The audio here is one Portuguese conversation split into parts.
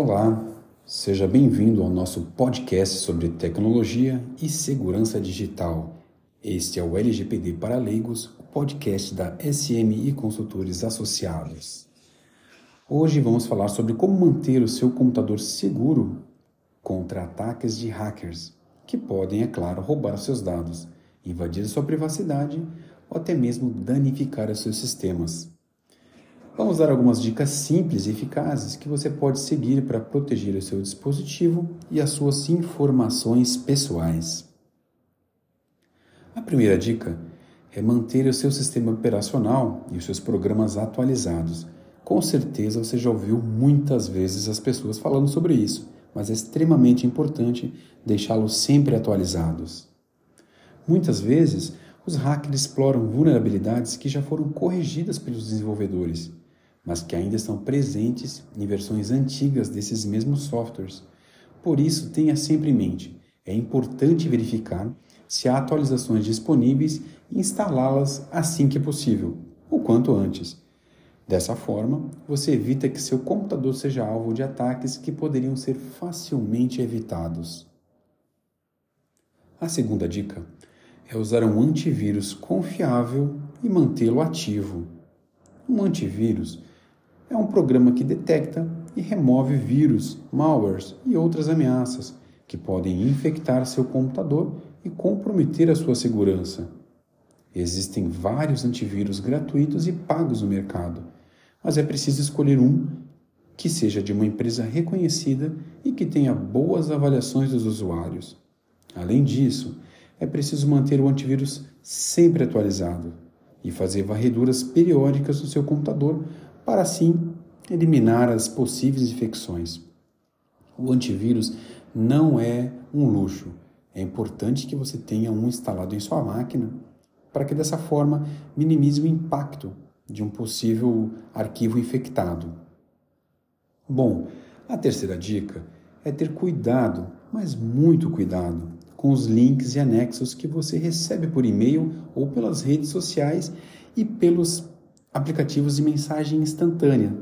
Olá, seja bem-vindo ao nosso podcast sobre tecnologia e segurança digital. Este é o LGPD para Leigos, o podcast da SMI Consultores Associados. Hoje vamos falar sobre como manter o seu computador seguro contra ataques de hackers, que podem, é claro, roubar seus dados, invadir sua privacidade ou até mesmo danificar os seus sistemas. Vamos dar algumas dicas simples e eficazes que você pode seguir para proteger o seu dispositivo e as suas informações pessoais. A primeira dica é manter o seu sistema operacional e os seus programas atualizados. Com certeza você já ouviu muitas vezes as pessoas falando sobre isso, mas é extremamente importante deixá-los sempre atualizados. Muitas vezes, os hackers exploram vulnerabilidades que já foram corrigidas pelos desenvolvedores mas que ainda estão presentes em versões antigas desses mesmos softwares. Por isso, tenha sempre em mente: é importante verificar se há atualizações disponíveis e instalá-las assim que possível, o quanto antes. Dessa forma, você evita que seu computador seja alvo de ataques que poderiam ser facilmente evitados. A segunda dica é usar um antivírus confiável e mantê-lo ativo. Um antivírus é um programa que detecta e remove vírus, malwares e outras ameaças que podem infectar seu computador e comprometer a sua segurança. Existem vários antivírus gratuitos e pagos no mercado, mas é preciso escolher um que seja de uma empresa reconhecida e que tenha boas avaliações dos usuários. Além disso, é preciso manter o antivírus sempre atualizado e fazer varreduras periódicas no seu computador para assim eliminar as possíveis infecções. O antivírus não é um luxo. É importante que você tenha um instalado em sua máquina para que dessa forma minimize o impacto de um possível arquivo infectado. Bom, a terceira dica é ter cuidado, mas muito cuidado, com os links e anexos que você recebe por e-mail ou pelas redes sociais e pelos aplicativos de mensagem instantânea.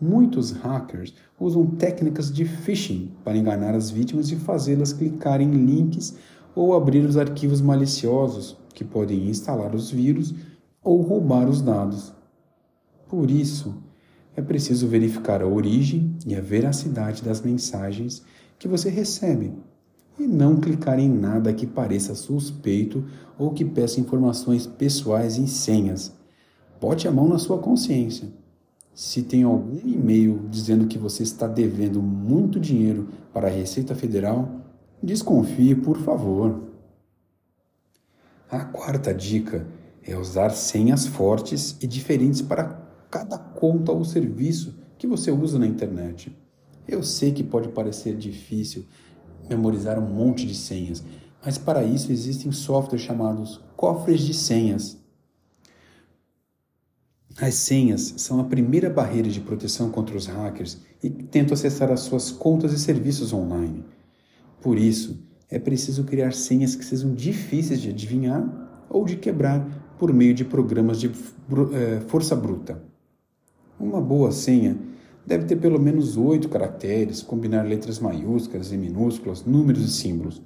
Muitos hackers usam técnicas de phishing para enganar as vítimas e fazê-las clicar em links ou abrir os arquivos maliciosos que podem instalar os vírus ou roubar os dados. Por isso, é preciso verificar a origem e a veracidade das mensagens que você recebe e não clicar em nada que pareça suspeito ou que peça informações pessoais e senhas Bote a mão na sua consciência. Se tem algum e-mail dizendo que você está devendo muito dinheiro para a Receita Federal, desconfie, por favor. A quarta dica é usar senhas fortes e diferentes para cada conta ou serviço que você usa na internet. Eu sei que pode parecer difícil memorizar um monte de senhas, mas para isso existem softwares chamados cofres de senhas as senhas são a primeira barreira de proteção contra os hackers e tentam acessar as suas contas e serviços online. Por isso, é preciso criar senhas que sejam difíceis de adivinhar ou de quebrar por meio de programas de eh, força bruta. Uma boa senha deve ter pelo menos oito caracteres, combinar letras maiúsculas e minúsculas, números e símbolos.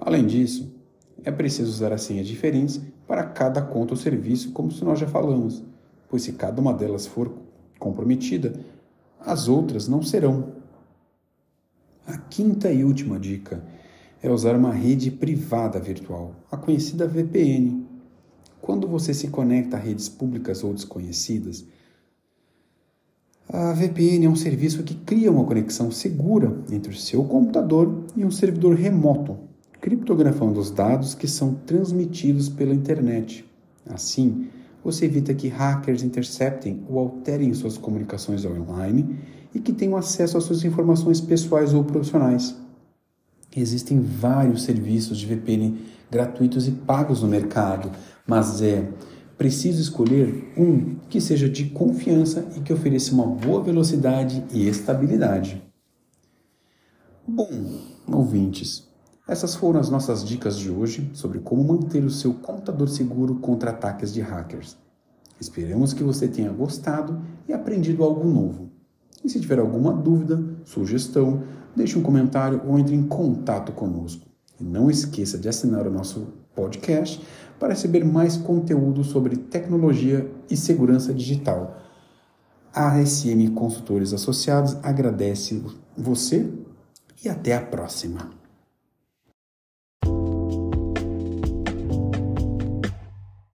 Além disso, é preciso usar as senhas diferentes para cada conta ou serviço, como nós já falamos pois se cada uma delas for comprometida, as outras não serão. A quinta e última dica é usar uma rede privada virtual, a conhecida VPN. Quando você se conecta a redes públicas ou desconhecidas, a VPN é um serviço que cria uma conexão segura entre o seu computador e um servidor remoto, criptografando os dados que são transmitidos pela internet. Assim, você evita que hackers interceptem ou alterem suas comunicações online e que tenham acesso às suas informações pessoais ou profissionais. Existem vários serviços de VPN gratuitos e pagos no mercado, mas é preciso escolher um que seja de confiança e que ofereça uma boa velocidade e estabilidade. Bom, ouvintes, essas foram as nossas dicas de hoje sobre como manter o seu computador seguro contra ataques de hackers. Esperamos que você tenha gostado e aprendido algo novo. E se tiver alguma dúvida, sugestão, deixe um comentário ou entre em contato conosco. E não esqueça de assinar o nosso podcast para receber mais conteúdo sobre tecnologia e segurança digital. A SM Consultores Associados agradece você e até a próxima.